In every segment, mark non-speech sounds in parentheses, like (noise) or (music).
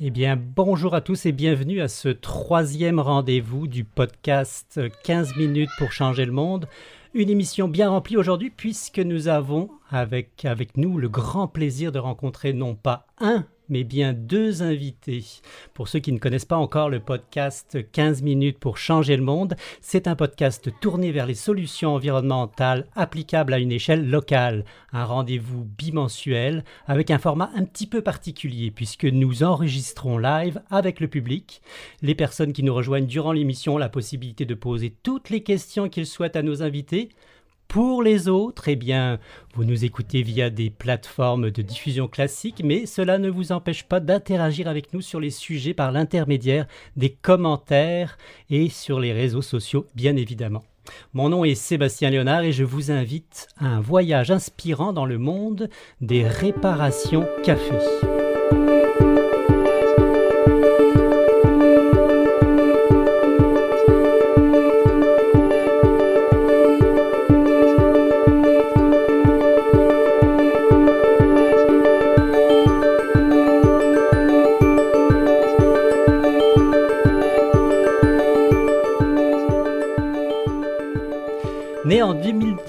Eh bien, bonjour à tous et bienvenue à ce troisième rendez-vous du podcast 15 minutes pour changer le monde. Une émission bien remplie aujourd'hui puisque nous avons avec, avec nous le grand plaisir de rencontrer non pas un mais bien deux invités. Pour ceux qui ne connaissent pas encore le podcast 15 minutes pour changer le monde, c'est un podcast tourné vers les solutions environnementales applicables à une échelle locale. Un rendez-vous bimensuel avec un format un petit peu particulier puisque nous enregistrons live avec le public. Les personnes qui nous rejoignent durant l'émission ont la possibilité de poser toutes les questions qu'ils souhaitent à nos invités. Pour les autres, eh bien, vous nous écoutez via des plateformes de diffusion classiques, mais cela ne vous empêche pas d'interagir avec nous sur les sujets par l'intermédiaire des commentaires et sur les réseaux sociaux, bien évidemment. Mon nom est Sébastien Léonard et je vous invite à un voyage inspirant dans le monde des réparations café.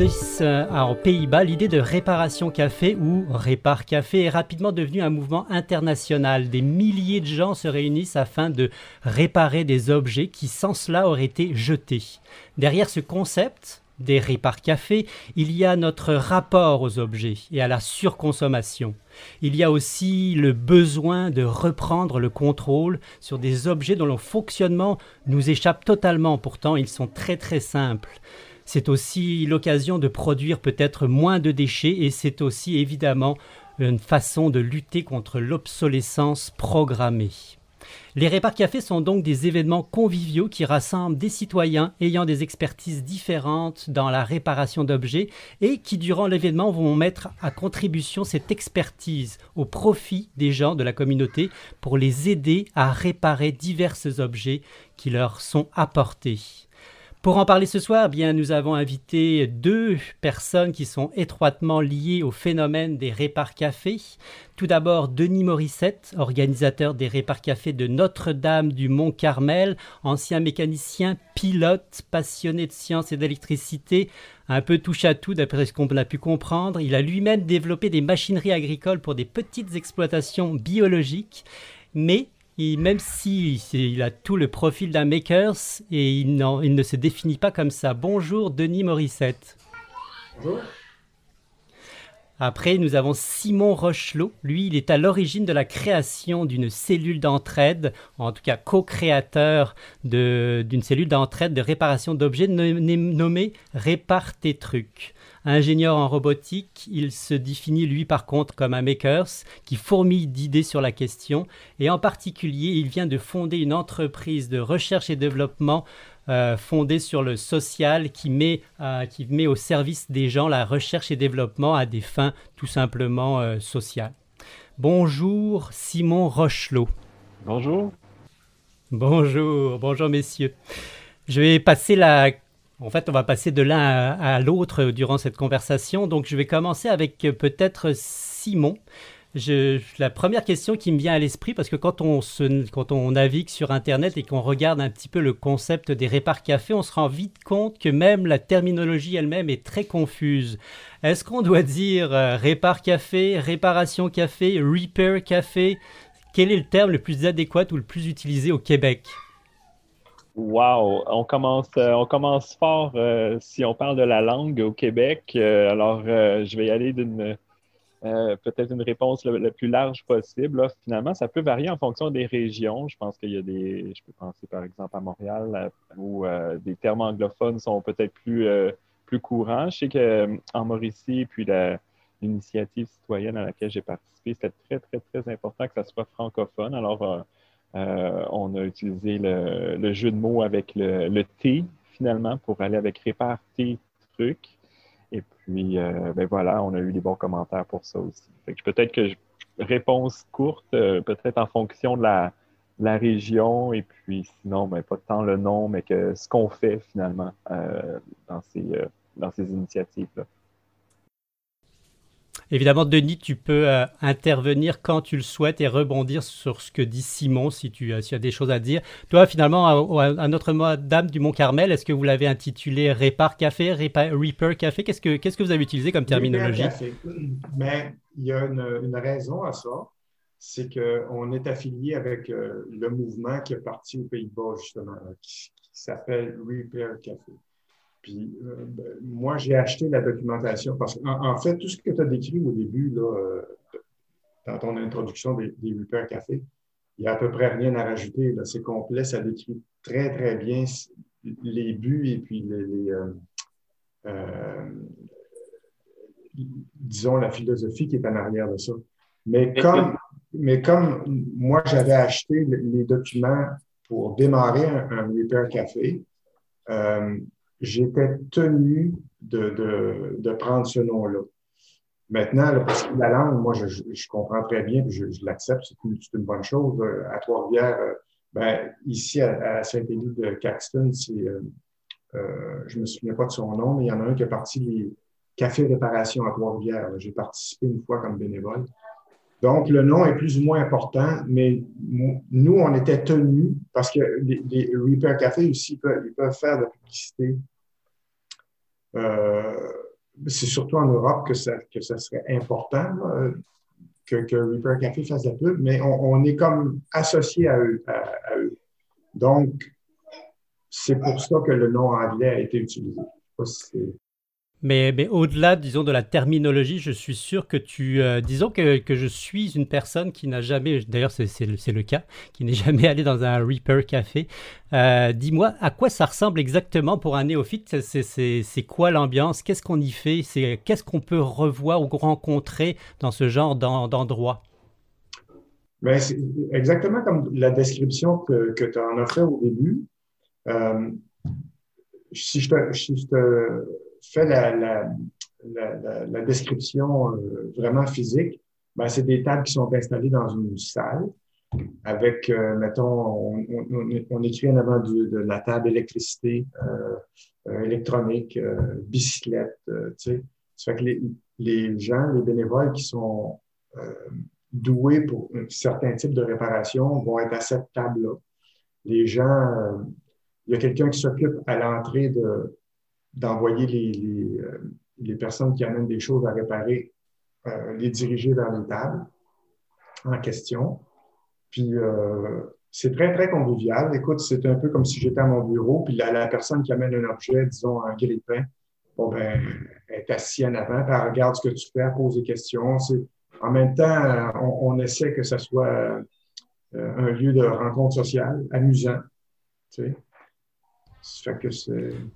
2010 euh, aux Pays-Bas, l'idée de réparation café ou répare café est rapidement devenue un mouvement international. Des milliers de gens se réunissent afin de réparer des objets qui sans cela auraient été jetés. Derrière ce concept des répare café, il y a notre rapport aux objets et à la surconsommation. Il y a aussi le besoin de reprendre le contrôle sur des objets dont le fonctionnement nous échappe totalement, pourtant ils sont très très simples. C'est aussi l'occasion de produire peut-être moins de déchets et c'est aussi évidemment une façon de lutter contre l'obsolescence programmée. Les Répar Cafés sont donc des événements conviviaux qui rassemblent des citoyens ayant des expertises différentes dans la réparation d'objets et qui, durant l'événement, vont mettre à contribution cette expertise au profit des gens de la communauté pour les aider à réparer divers objets qui leur sont apportés. Pour en parler ce soir, bien, nous avons invité deux personnes qui sont étroitement liées au phénomène des répar cafés. Tout d'abord, Denis Morissette, organisateur des répar cafés de Notre-Dame du Mont-Carmel, ancien mécanicien, pilote, passionné de sciences et d'électricité, un peu touche à tout d'après ce qu'on a pu comprendre. Il a lui-même développé des machineries agricoles pour des petites exploitations biologiques, mais même s'il il a tout le profil d'un makers et il, il, ne se définit pas comme ça. Bonjour Denis Morissette. Bonjour. Après, nous avons Simon Rochelot. Lui, il est à l'origine de la création d'une cellule d'entraide, en tout cas co-créateur d'une cellule d'entraide de réparation d'objets nommée Répare tes trucs. Ingénieur en robotique, il se définit lui par contre comme un makers qui fourmille d'idées sur la question et en particulier il vient de fonder une entreprise de recherche et développement euh, fondée sur le social qui met, euh, qui met au service des gens la recherche et développement à des fins tout simplement euh, sociales. Bonjour Simon Rochelot. Bonjour. Bonjour, bonjour messieurs. Je vais passer la en fait, on va passer de l'un à, l'autre durant cette conversation. Donc, je vais commencer avec euh, peut-être Simon. la première question qui me vient à l'esprit, parce que quand on, navigue sur Internet et qu'on regarde un petit peu le concept des répar cafés, on se rend vite compte que même la terminologie elle-même est très confuse. Est-ce qu'on doit dire euh, répar café, réparation café, repair café? Quel est le terme le plus adéquat ou le plus utilisé au Québec? Wow, on commence, euh, on commence fort euh, si on parle de la langue au Québec. Euh, alors, je vais y aller d'une peut-être une réponse la, plus large possible. Finalement, ça peut varier en fonction des régions. Je pense qu'il y a des, je peux penser par exemple à Montréal où des termes anglophones sont peut-être plus, plus courants. Je sais qu'en Mauricie, puis l'initiative citoyenne à laquelle j'ai participé, c'était très, très, très important que ça soit francophone. Alors, on a utilisé le, jeu de mots avec le, T, finalement, pour aller avec répare tes trucs. Et puis, euh, ben voilà, on a eu des bons commentaires pour ça aussi. peut-être que réponse courte, euh, peut-être en fonction de la, région, et puis sinon, ben, pas tant le nom, mais que ce qu'on fait finalement dans ces, dans ces initiatives-là. Évidemment, Denis, tu peux euh, intervenir quand tu le souhaites et rebondir sur ce que dit Simon si tu, as des choses à dire. Toi, finalement, à, notre Dame du Mont-Carmel, est-ce que vous l'avez intitulé Répar Café, Reaper Café? Qu'est-ce que, qu'est-ce que vous avez utilisé comme terminologie? Café. Mais (clears throat) il y a une, raison à ça. C'est qu'on est affilié avec euh, le mouvement qui est parti aux Pays-Bas, justement, qui, qui s'appelle Repair Café. Puis euh, ben, moi, j'ai acheté la documentation parce qu'en en fait, tout ce que tu as décrit au début, là, euh, dans ton introduction des, des Café, il n'y a à peu près rien à rajouter. C'est complet, ça décrit très, très bien les buts et puis les, euh, disons, la philosophie qui est en arrière de ça. Mais comme, mais comme moi, j'avais acheté les documents pour démarrer un, un Repair Café, euh, j'étais tenu de, de, de, prendre ce nom-là. Maintenant, parce que la langue, moi, je, je comprends très bien, je, je l'accepte, c'est une, une, bonne chose. Euh, à Trois-Rivières, euh, ben, ici, à, à Saint-Élie de Caxton, c'est, euh, euh, je me souviens pas de son nom, mais il y en a un qui a parti les cafés réparation à Trois-Rivières. J'ai participé une fois comme bénévole. Donc, le nom est plus ou moins important, mais nous, on était tenus, parce que les, Repair Café aussi, peuvent, faire de la publicité. Euh, c'est surtout en Europe que ça, serait important que, que, Repair Café fasse la pub, mais on, est comme associé à eux, à eux. Donc, c'est pour ça que le nom anglais a été utilisé. Mais, au-delà, disons, de la terminologie, je suis sûr que tu... Euh, disons que, je suis une personne qui n'a jamais... D'ailleurs, c'est le, cas, qui n'est (laughs) jamais allé dans un Reaper Café. Euh, dis-moi, à quoi ça ressemble exactement pour un néophyte? C'est quoi l'ambiance? Qu'est-ce qu'on y fait? Qu'est-ce qu'on peut revoir ou rencontrer dans ce genre d'endroit? Ben, exactement comme la description que, que tu en fait au début. Euh, si je te fais la, la, description euh, vraiment physique, ben, c'est des tables qui sont installées dans une salle avec, euh, mettons, on, on, écrit en avant de, la table électricité, euh, électronique, bicyclette, tu sais. Ça fait que les, les, gens, les bénévoles qui sont doués pour un certain type de réparation vont être à cette table-là. Les gens, il y a quelqu'un qui s'occupe à l'entrée de, d'envoyer les, les, euh, les, personnes qui amènent des choses à réparer, euh, les diriger vers les tables en question. Puis euh, c'est très, très convivial. Écoute, c'est un peu comme si j'étais à mon bureau, puis la, personne qui amène un objet, disons un grille-pain, bon, ben, est assise en avant, puis elle regarde ce que tu fais, pose des questions. En même temps, on, essaie que ce soit un lieu de rencontre sociale, amusant. Tu sais.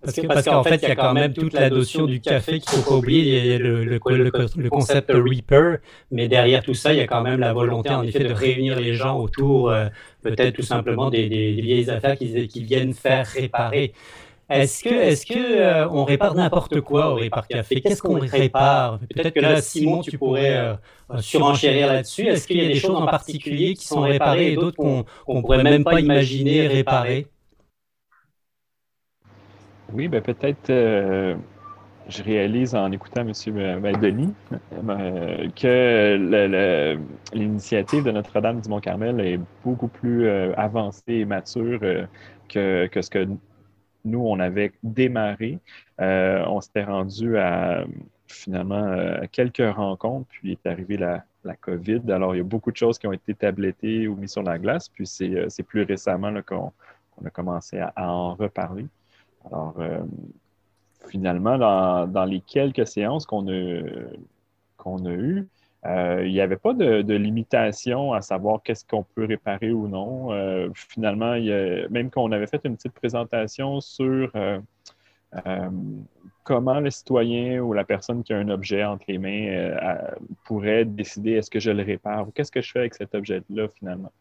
Parce qu'en fait, il y a quand même toute la notion du café qu'il ne faut pas oublier. Il y a le, le, concept Reaper, mais derrière tout ça, il y a quand même la volonté, en effet, de réunir les gens autour, euh, peut-être tout simplement des, vieilles affaires qui, qui viennent faire réparer. Est-ce que, est-ce que euh, on répare n'importe quoi au Répar Café? Qu'est-ce qu'on répare? Peut-être que là, Simon, tu pourrais euh, surenchérir là-dessus. Est-ce qu'il y a des choses en particulier qui sont réparées et d'autres qu'on ne pourrait même pas imaginer réparer? Oui, ben peut-être euh, je réalise en écoutant M. Denis euh, que l'initiative de Notre-Dame du Mont-Carmel est beaucoup plus euh, avancée et mature que, que, ce que nous, on avait démarré. on s'était rendu à finalement quelques rencontres, puis est arrivée la, la, COVID. Alors, il y a beaucoup de choses qui ont été tablettées ou mises sur la glace, puis c'est plus récemment qu'on a commencé à en reparler. Alors, euh, finalement, dans, les quelques séances qu'on a, a eues, euh, il n'y avait pas de, limitation à savoir qu'est-ce qu'on peut réparer ou non. Euh, finalement, même qu'on avait fait une petite présentation sur comment le citoyen ou la personne qui a un objet entre les mains pourrait décider est-ce que je le répare ou qu'est-ce que je fais avec cet objet-là finalement.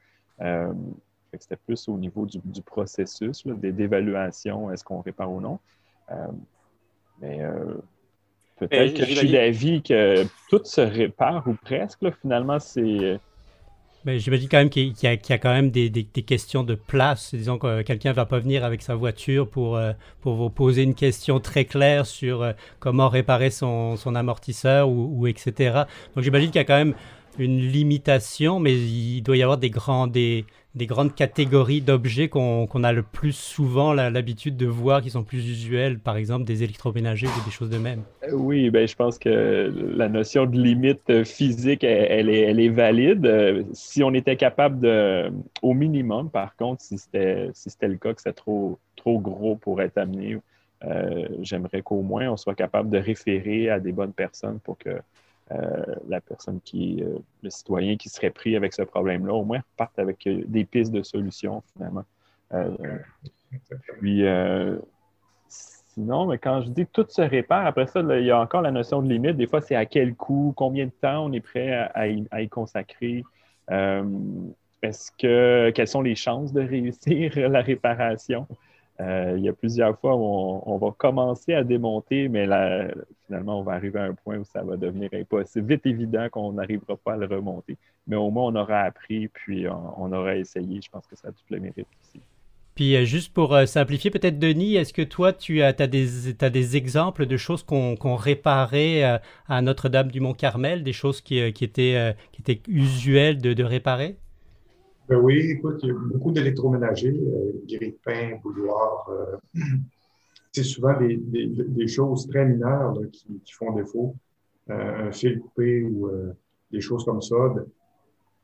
C'était plus au niveau du, processus d'évaluation, est-ce qu'on répare ou non. Euh, mais euh, peut-être que je suis d'avis que tout se répare ou presque. finalement, c'est Mais j'imagine quand même qu'il y, a quand même des, questions de place. Disons que quelqu'un ne va pas venir avec sa voiture pour, euh, pour vous poser une question très claire sur euh, comment réparer son, son amortisseur ou, ou etc. Donc j'imagine qu'il y a quand même une limitation, mais il doit y avoir des, grandes catégories d'objets qu'on a le plus souvent l'habitude de voir qui sont plus usuels, par exemple des électroménagers ou des choses de même. Euh, oui, ben, je pense que la notion de limite physique, elle, est, elle est, valide. Euh, si on était capable de, au minimum, par contre, si c'était le cas que c'est trop, trop gros pour être amené, euh, j'aimerais qu'au moins on soit capable de référer à des bonnes personnes pour que la personne qui, euh, le citoyen qui serait pris avec ce problème-là, au moins parte avec euh, des pistes de solutions finalement. puis, sinon, mais quand je dis tout se répare, après ça, il y a encore la notion de limite. Des fois, c'est à quel coût, combien de temps on est prêt à, y, consacrer. est-ce que quelles sont les chances de réussir (laughs) la réparation? Euh, il y a plusieurs fois où on, va commencer à démonter, mais finalement, on va arriver à un point où ça va devenir impossible. Vite évident qu'on n'arrivera pas à le remonter. Mais au moins, on aura appris, puis on, aura essayé. Je pense que ça a tout le mérite ici. Puis euh, juste pour euh, simplifier, peut-être Denis, est-ce que toi, tu as, des, exemples de choses qu'on réparait à Notre-Dame du Mont-Carmel, des choses qui étaient usuelles de réparer? Ben oui, écoute, il y a beaucoup d'électroménagers, euh, grille de pain, bouilloire. Euh, (clears throat) c'est souvent des, choses très mineures qui, font défaut. Euh, un fil coupé ou euh, des choses comme ça.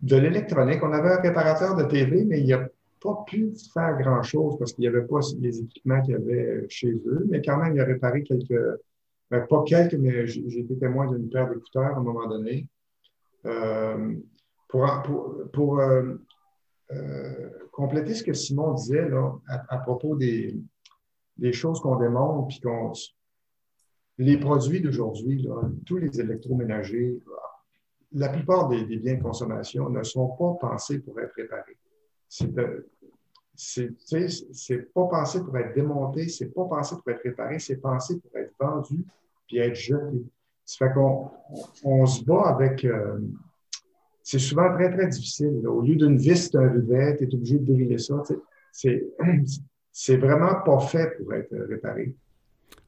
De, l'électronique, on avait un réparateur de TV, mais il n'a pas pu faire grand-chose parce qu'il n'y avait pas les équipements qu'il y avait chez eux. Mais quand même, il a réparé quelques, ben, pas quelques, mais j'ai été témoin d'une paire d'écouteurs à un moment donné. Pour, pour, compléter ce que Simon disait là, à, propos des, choses qu'on démontre, puis qu'on. Les produits d'aujourd'hui, tous les électroménagers, la plupart des, biens de consommation ne sont pas pensés pour être réparés. C'est pas pensé pour être démonté, c'est pas pensé pour être réparé, c'est pensé pour être vendu puis être jeté. Ça fait qu'on on se bat avec, euh, c'est souvent très, très difficile. Au lieu d'une vis, c'est un rivet, tu es obligé de briller ça. (clears throat) C'est vraiment pas fait pour être réparé.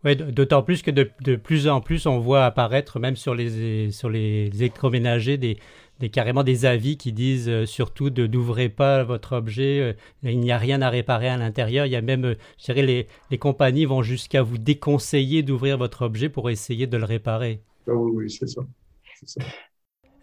Oui, d'autant plus que de, de, plus en plus, on voit apparaître, même sur les, sur les électroménagers, des, des, carrément des avis qui disent euh, surtout de n'ouvrez pas votre objet, euh, il n'y a rien à réparer à l'intérieur. Il y a même, euh, je dirais, les, les compagnies vont jusqu'à vous déconseiller d'ouvrir votre objet pour essayer de le réparer. Ah oui, oui, c'est ça. ça.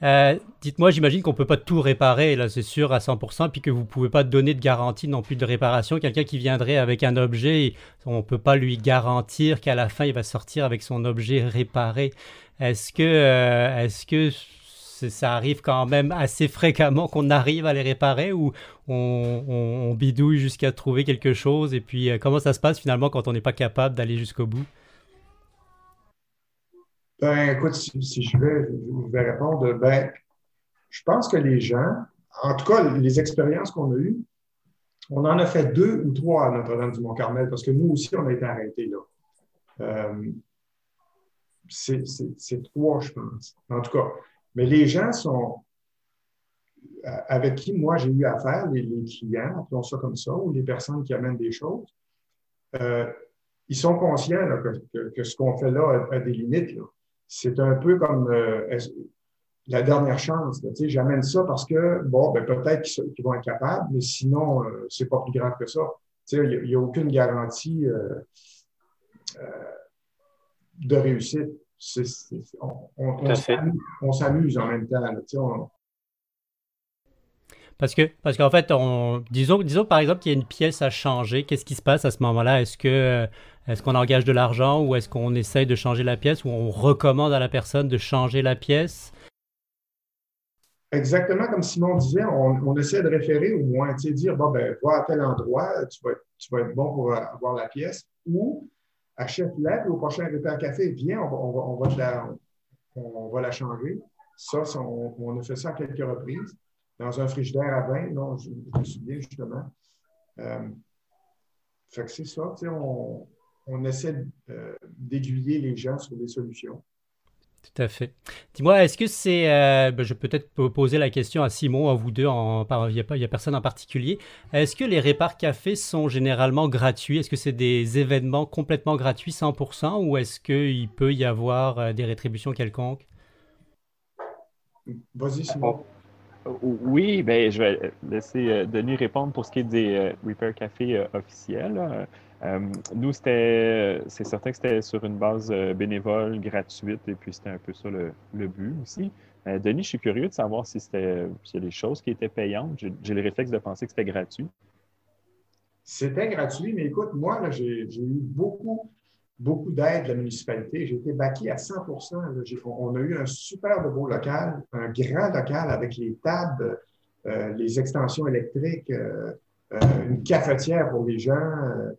Euh, dites-moi, j'imagine qu'on ne peut pas tout réparer, là, c'est sûr, à 100%, puis que vous ne pouvez pas donner de garantie non plus de réparation. Quelqu'un qui viendrait avec un objet, on ne peut pas lui garantir qu'à la fin, il va sortir avec son objet réparé. Est-ce que, euh, est-ce que ça arrive quand même assez fréquemment qu'on arrive à les réparer ou on, bidouille jusqu'à trouver quelque chose? Et puis euh, comment ça se passe finalement quand on n'est pas capable d'aller jusqu'au bout? Ben, écoute, si, je, vais, je vais répondre, ben, je pense que les gens, en tout cas, les expériences qu'on a eues, on en a fait deux ou trois à Notre-Dame-du-Mont-Carmel parce que nous aussi, on a été arrêtés là. Euh, c'est trois, je pense. En tout cas. Mais les gens sont, avec qui moi j'ai eu affaire, les, clients, appelons ça comme ça, ou les personnes qui amènent des choses, euh, ils sont conscients que, ce qu'on fait là a, des limites. Là c'est un peu comme euh, la dernière chance. J'amène ça parce que, bon, ben, peut-être qu'ils vont être capables, mais sinon, euh, c'est pas plus grave que ça. Il n'y a, aucune garantie euh, de réussite. on, s'amuse en même temps. Parce que parce qu'en fait, on, disons, disons par exemple qu'il y a une pièce à changer. Qu'est-ce qui se passe à ce moment-là? Est-ce que est-ce qu'on engage de l'argent ou est-ce qu'on essaye de changer la pièce ou on recommande à la personne de changer la pièce? Exactement comme Simon disait, on, essaie de référer au moins, tu sais, dire, bon, ben, va à tel endroit, tu vas, tu vas être bon pour avoir la pièce, ou achète-la, au prochain repas café, viens, on va, on va, la, on va la changer. Ça, on, a fait ça à quelques reprises dans un frigidaire à vin, non, je, me souviens justement. Euh, fait que c'est ça, tu sais, on, on essaie euh, d'aiguiller les gens sur des solutions. Tout à fait. Dis-moi, est-ce que c'est. Euh, ben, je vais peut-être poser la question à Simon, à vous deux, en, il n'y a, a, personne en particulier. Est-ce que les répars cafés sont généralement gratuits? Est-ce que c'est des événements complètement gratuits, 100%, ou est-ce qu'il peut y avoir des rétributions quelconques? Vas-y, Simon. Oui, ben, je vais laisser Denis répondre pour ce qui est des Repair Café officiels. Euh, nous, c'était, c'est certain que c'était sur une base euh, bénévole, gratuite, et puis c'était un peu ça le, but aussi. Euh, Denis, je suis curieux de savoir si c'était s'il y a des choses qui étaient payantes. J'ai, le réflexe de penser que c'était gratuit. C'était gratuit, mais écoute, moi, j'ai, eu beaucoup, beaucoup d'aide de la municipalité. J'ai été baqué à 100% On a eu un super beau local, un grand local avec les tables, les extensions électriques, une cafetière pour les gens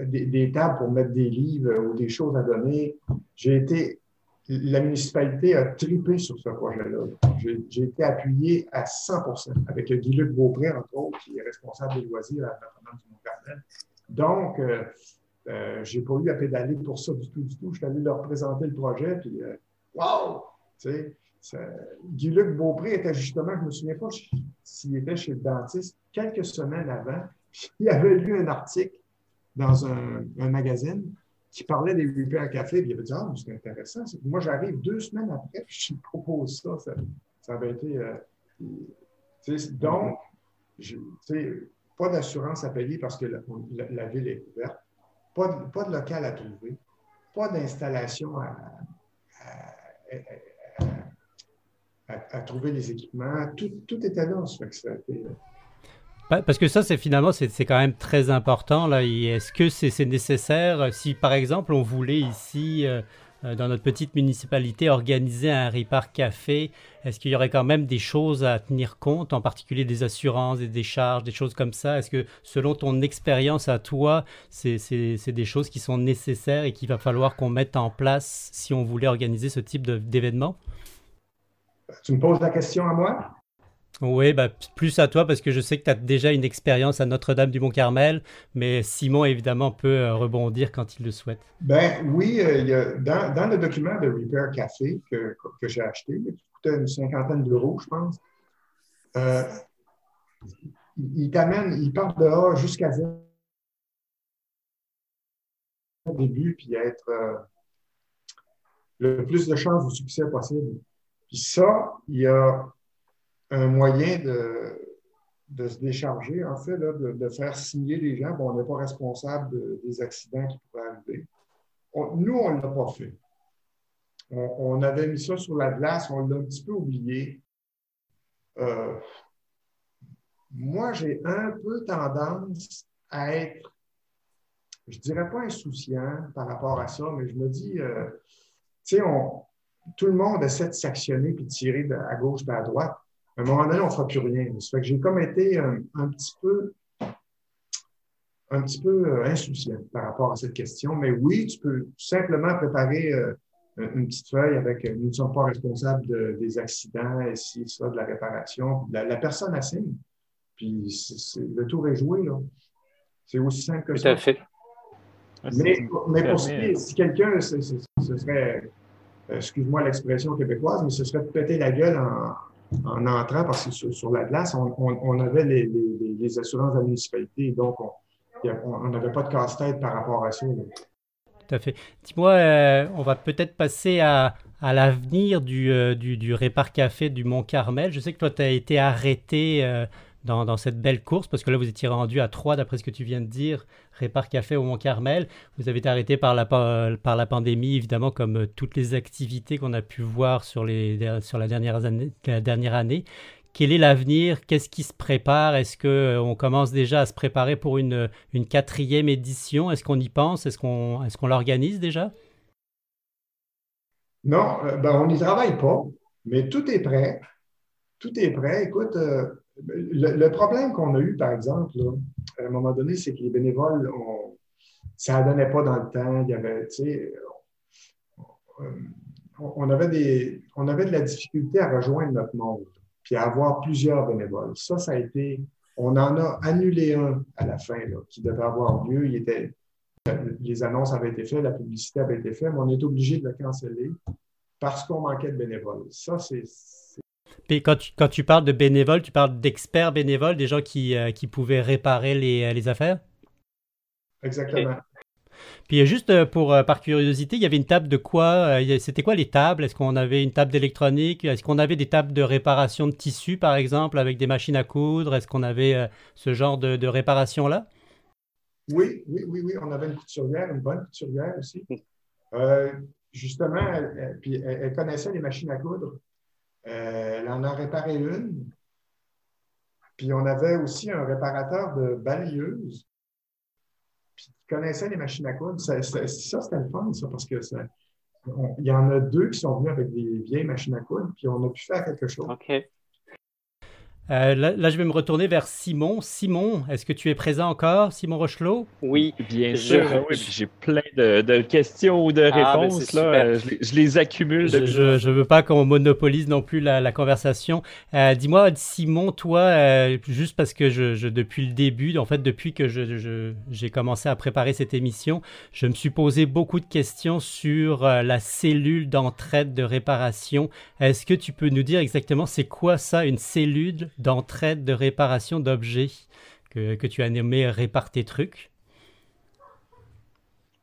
des, tables pour mettre des livres ou des choses à donner. J'ai été, la municipalité a tripé sur ce projet-là. J'ai été appuyé à 100% avec Guy-Luc Beaupré, entre autres, qui est responsable des loisirs à Notre-Dame du Mont-Carmel. Donc, euh, j'ai pas eu à pédaler pour ça du tout, du tout. Je suis allé leur présenter le projet, puis euh, wow! Guy-Luc Beaupré était justement, je me souviens pas s'il était chez le dentiste, quelques semaines avant, (laughs) il avait lu un article dans un, magazine qui parlait des repair à café, il avait dit Ah, c'est intéressant. Moi, j'arrive deux semaines après, (laughs) puis je propose ça. Ça, avait été. Euh, donc, pas d'assurance à payer parce que la, ville est ouverte, pas de, pas de, local à trouver, pas d'installation à, à, trouver les équipements. Tout, tout était là. Été, parce que ça, c'est finalement, c'est quand même très important. Est-ce que c'est nécessaire si, par exemple, on voulait ici, euh, euh, dans notre petite municipalité, organiser un ripart café, est-ce qu'il y aurait quand même des choses à tenir compte, en particulier des assurances, des charges, des choses comme ça? Est-ce que, selon ton expérience à toi, c'est des choses qui sont nécessaires et qu'il va falloir qu'on mette en place si on voulait organiser ce type d'événement? Tu me poses la question à moi? Oui, bah, plus à toi parce que je sais que tu as déjà une expérience à Notre-Dame du Mont-Carmel, mais Simon évidemment peut euh, rebondir quand il le souhaite. Ben oui, euh, dans, le document de Repair Café que, j'ai acheté, qui coûtait une cinquantaine d'euros, je pense, euh, il t'amène, il part de A jusqu'à au début, puis être le plus de chances de succès possible. Puis ça, il y a un moyen de, se décharger, en fait, de, faire signer les gens. Bon, on n'est pas responsable des accidents qui pourraient arriver. nous, on ne l'a pas fait. On, avait mis ça sur la glace, on l'a un petit peu oublié. Euh, moi, j'ai un peu tendance à être, je ne dirais pas insouciant par rapport à ça, mais je me dis, euh, tu sais, tout le monde essaie de s'actionner puis de tirer à gauche et à droite à un moment donné, on ne fera plus rien. Ça fait que j'ai comme été un, petit peu un petit peu euh, insouciant par rapport à cette question. Mais oui, tu peux simplement préparer euh, une petite feuille avec euh, nous ne sommes pas responsables des accidents, et si ça, de la réparation. La, personne assigne. Puis le tour est joué, là. C'est aussi simple que ça. Tout à fait. Mais, mais pour si quelqu'un, ce serait, excuse-moi l'expression québécoise, mais ce serait de péter la gueule en, en entrant, parce que sur, la glace, on, avait les, assurances de la municipalité, donc on n'avait pas de casse-tête par rapport à ça. Tout à fait. Dis-moi, euh, on va peut-être passer à, l'avenir du, euh, du, Répar Café du Mont-Carmel. Je sais que toi, tu as été arrêté euh, dans, cette belle course Parce que là, vous étiez rendu à 3, d'après ce que tu viens de dire, Répar Café au Mont-Carmel. Vous avez été arrêté par la, par la pandémie, évidemment, comme euh, toutes les activités qu'on a pu voir sur, les, sur la, dernière année, la dernière année. Quel est l'avenir? Qu'est-ce qui se prépare? Est-ce qu'on euh, commence déjà à se préparer pour une, une quatrième édition? Est-ce qu'on y pense? Est-ce qu'on est l'organise déjà? Non, euh, ben, on n'y travaille pas, mais tout est prêt. Tout est prêt. Écoute, le, problème qu'on a eu, par exemple, à un moment donné, c'est que les bénévoles, ça ne donnait pas dans le temps. Il y avait, tu sais, on, avait des, on avait de la difficulté à rejoindre notre monde, puis à avoir plusieurs bénévoles. Ça, ça a été, on en a annulé un à la fin, qui devait avoir lieu. Il était, les annonces avaient été faites, la publicité avait été faite, mais on est obligé de le canceller. parce qu'on manquait de bénévoles. Ça, c'est. Quand tu, quand tu parles de bénévoles, tu parles d'experts bénévoles, des gens qui, euh, qui pouvaient réparer les, les affaires? Exactement. Puis euh, juste euh, pour par curiosité, il y avait une table de quoi C'était quoi les tables? Est-ce qu'on avait une table d'électronique? Est-ce qu'on avait des tables de réparation de tissus, par exemple, avec des machines à coudre? Est-ce qu'on avait ce genre de, de réparation là oui, oui, oui, oui. On avait une couturière, une bonne couturière aussi. justement, elle, puis elle, connaissait les machines à coudre. Euh, elle en a réparé une. Puis on avait aussi un réparateur de balayeuses. Qui connaissait les machines à coudre. Ça, c'était le fun, ça, parce que il y en a deux qui sont venus avec des vieilles machines à coudre, puis on a pu faire quelque chose. Euh, là, je vais me retourner vers Simon. Simon, est-ce que tu es présent encore, Simon Rochelot? Oui, bien sûr. J'ai plein de, questions ou de ah, ben, réponses. là. Je, les accumule. Je ne veux pas qu'on monopolise non plus la, conversation. Euh, dis-moi, Simon, toi, euh, juste parce que je, depuis le début, en fait, depuis que j'ai commencé à préparer cette émission, je me suis posé beaucoup de questions sur la cellule d'entraide de réparation. Est-ce que tu peux nous dire exactement c'est quoi ça, une cellule? D'entraide de réparation d'objets que, que, tu as nommé Répare tes trucs.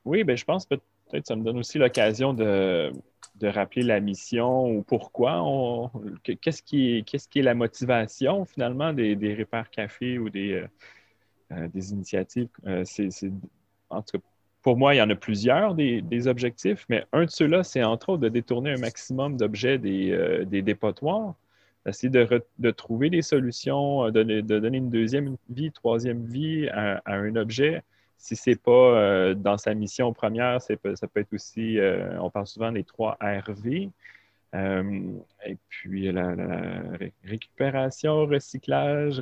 Oui, ben, je pense peut-être que ça me donne aussi l'occasion de, de, rappeler la mission ou pourquoi. Qu'est-ce qui, qui est la motivation finalement des, des Répare Café ou des, euh, euh, des initiatives. Euh, c'est, en tout cas, pour moi, il y en a plusieurs des, des objectifs, mais un de ceux-là, c'est entre autres de détourner un maximum d'objets des, des dépotoirs essayer de, de, trouver des solutions, euh, de, de, donner une deuxième vie, troisième vie à, un objet. Si ce n'est pas euh, dans sa mission première, ça peut être aussi, euh, on parle souvent des trois RV. et puis la, récupération, recyclage,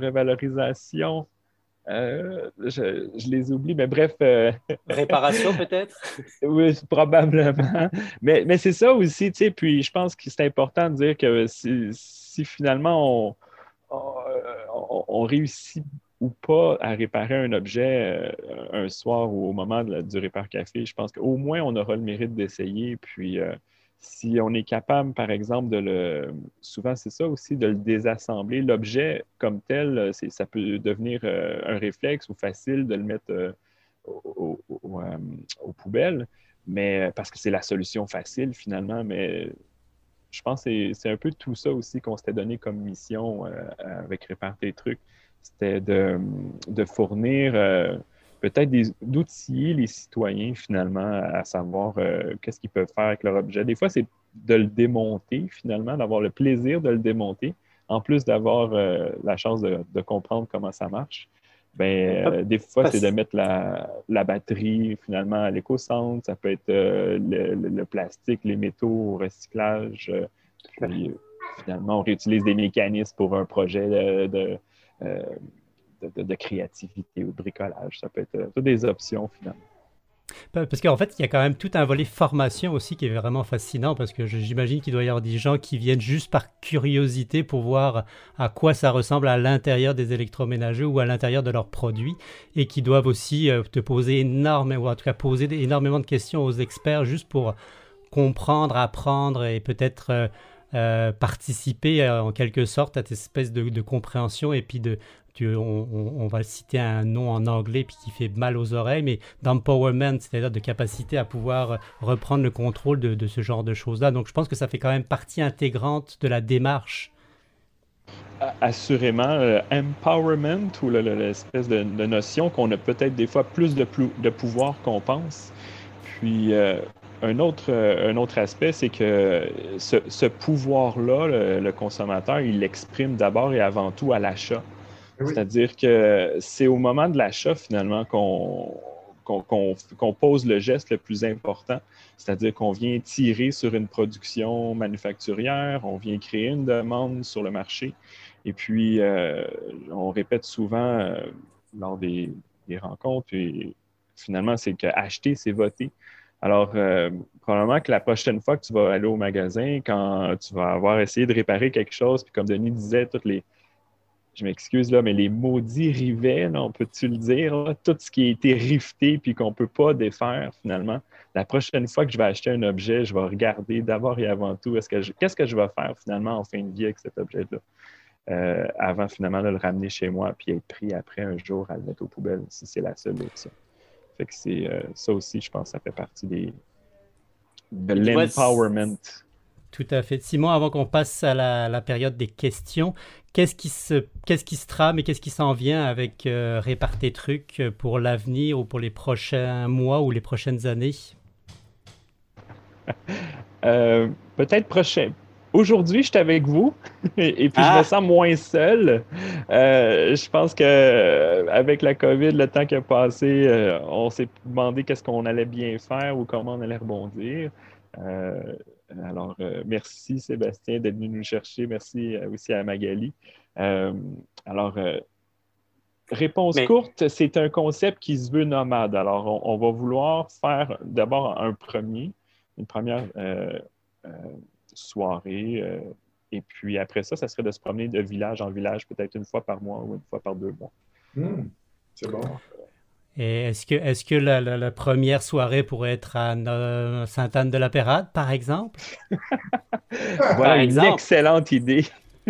révalorisation. je, je, les oublie, mais bref. (laughs) Réparation peut-être? oui, probablement. Mais, mais c'est ça aussi, tu sais. Puis je pense que c'est important de dire que si, finalement on, réussit ou pas à réparer un objet euh, un soir ou au moment du répar café, je pense qu'au moins on aura le mérite d'essayer. Puis euh, si on est capable, par exemple, de le. Souvent, c'est ça aussi, de le désassembler. L'objet comme tel, ça peut devenir euh, un réflexe ou facile de le mettre aux poubelles, mais parce que c'est la solution facile finalement, mais je pense que c'est un peu tout ça aussi qu'on s'était donné comme mission euh, avec Répare tes trucs. C'était de, fournir euh, peut-être d'outiller les citoyens finalement à savoir euh, qu'est-ce qu'ils peuvent faire avec leur objet. Des fois, c'est de le démonter finalement, d'avoir le plaisir de le démonter, en plus d'avoir la chance de, comprendre comment ça marche. Ben, euh, des fois, c'est de mettre la, la, batterie finalement à l'éco-centre. Ça peut être euh, le, plastique, les métaux au recyclage. Euh, puis, finalement, on réutilise des mécanismes pour un projet de, de, de créativité ou de bricolage. Ça peut être toutes des options finalement. Parce qu'en fait, il y a quand même tout un volet formation aussi qui est vraiment fascinant parce que j'imagine qu'il doit y avoir des gens qui viennent juste par curiosité pour voir à quoi ça ressemble à l'intérieur des électroménagers ou à l'intérieur de leurs produits et qui doivent aussi euh, te poser énormément, ou en tout cas poser énormément de questions aux experts juste pour comprendre, apprendre et peut-être euh, euh, participer en quelque sorte à cette espèce de, compréhension et puis de, on, va citer un nom en anglais puis qui fait mal aux oreilles, mais d'empowerment, c'est-à-dire de capacité à pouvoir reprendre le contrôle de, ce genre de choses-là. Donc je pense que ça fait quand même partie intégrante de la démarche. Assurément, euh, empowerment ou l'espèce de, notion qu'on a peut-être des fois plus de, de pouvoir qu'on pense. Puis euh, un, autre, euh, un autre aspect, c'est que ce, pouvoir-là, le, le, consommateur, il l'exprime d'abord et avant tout à l'achat. C'est-à-dire que c'est au moment de l'achat, finalement, qu'on pose le geste le plus important. C'est-à-dire qu'on vient tirer sur une production manufacturière, on vient créer une demande sur le marché. Et puis, euh, on répète souvent euh, lors des, rencontres, et finalement, c'est que acheter, c'est voter. Alors, euh, probablement que la prochaine fois que tu vas aller au magasin, quand tu vas avoir essayé de réparer quelque chose, puis comme Denis disait, toutes les, je m'excuse là, mais les maudits rivets, on peut-tu le dire, tout ce qui a été rifté puis qu'on ne peut pas défaire finalement. La prochaine fois que je vais acheter un objet, je vais regarder d'abord et avant tout qu'est-ce que je vais faire finalement en fin de vie avec cet objet-là? Euh, avant finalement de le ramener chez moi puis être pris après un jour à le mettre aux poubelles si c'est la seule option. Fait que c'est euh, ça aussi, je pense, ça fait partie des de l'empowerment. Tout à fait. Simon, avant qu'on passe à la, période des questions, qu'est-ce qui se, qu'est-ce qui se trame et qu'est-ce qui s'en vient avec euh, Répare tes trucs pour l'avenir ou pour les prochains mois ou les prochaines années? (laughs) Euh, peut-être prochain. Aujourd'hui, je suis avec vous (laughs) et, puis je me ah! sens moins seul. Euh, je pense que avec la COVID, le temps qui a passé, on s'est demandé qu'est-ce qu'on allait bien faire ou comment on allait rebondir. Alors, euh, merci Sébastien d'être venu nous chercher. Merci euh, aussi à Magali. Euh, alors, réponse courte, c'est un concept qui se veut nomade. Alors, on, va vouloir faire d'abord un premier, une première soirée. et puis après ça, ça serait de se promener de village en village, peut-être une fois par mois ou une fois par deux mois. Hmm, c'est bon. Et est-ce que, est que la, première soirée pourrait être à Sainte-Anne-de-la-Pérade, par exemple? (laughs) voilà une excellente idée.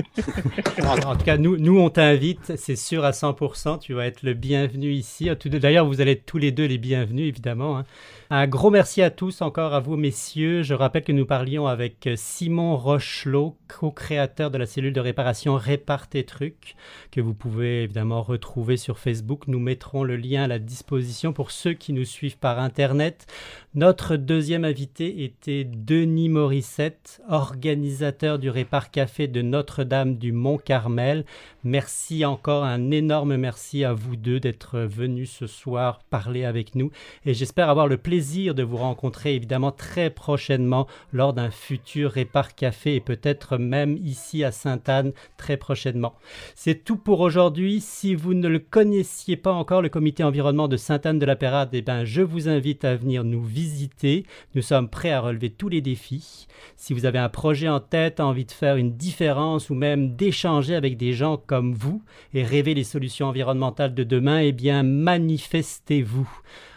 (laughs) en, tout cas, nous, nous on t'invite, c'est sûr à 100%. Tu vas être le bienvenu ici. D'ailleurs, vous allez être tous les deux les bienvenus, évidemment. Hein. Un gros merci à tous, encore à vous, messieurs. Je rappelle que nous parlions avec Simon Rochelot, co-créateur de la cellule de réparation Répare tes trucs, que vous pouvez évidemment retrouver sur Facebook. Nous mettrons le lien à la disposition pour ceux qui nous suivent par Internet. Notre deuxième invité était Denis Morissette, organisateur du Répare Café de Notre-Dame du Mont-Carmel. Merci encore, un énorme merci à vous deux d'être venus ce soir parler avec nous et j'espère avoir le plaisir de vous rencontrer évidemment très prochainement lors d'un futur Répar Café et peut-être même ici à Sainte-Anne très prochainement. C'est tout pour aujourd'hui. Si vous ne le connaissiez pas encore, le comité environnement de Sainte-Anne de la Pérade, eh ben, je vous invite à venir nous visiter. Nous sommes prêts à relever tous les défis. Si vous avez un projet en tête, envie de faire une différence ou même d'échanger avec des gens comme vous et rêver les solutions environnementales de demain, eh bien manifestez-vous.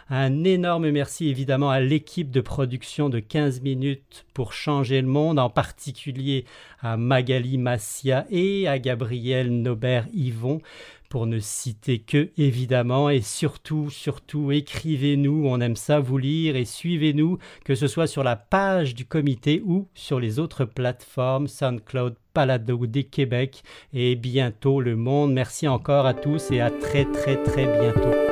Un énorme merci évidemment à l'équipe de production de 15 minutes pour changer le monde, en particulier à Magali Massia et à Gabriel Nobert-Yvon pour ne citer que évidemment et surtout surtout écrivez-nous on aime ça vous lire et suivez-nous que ce soit sur la page du comité ou sur les autres plateformes SoundCloud Palado des Québec et bientôt le monde. Merci encore à tous et à très très très bientôt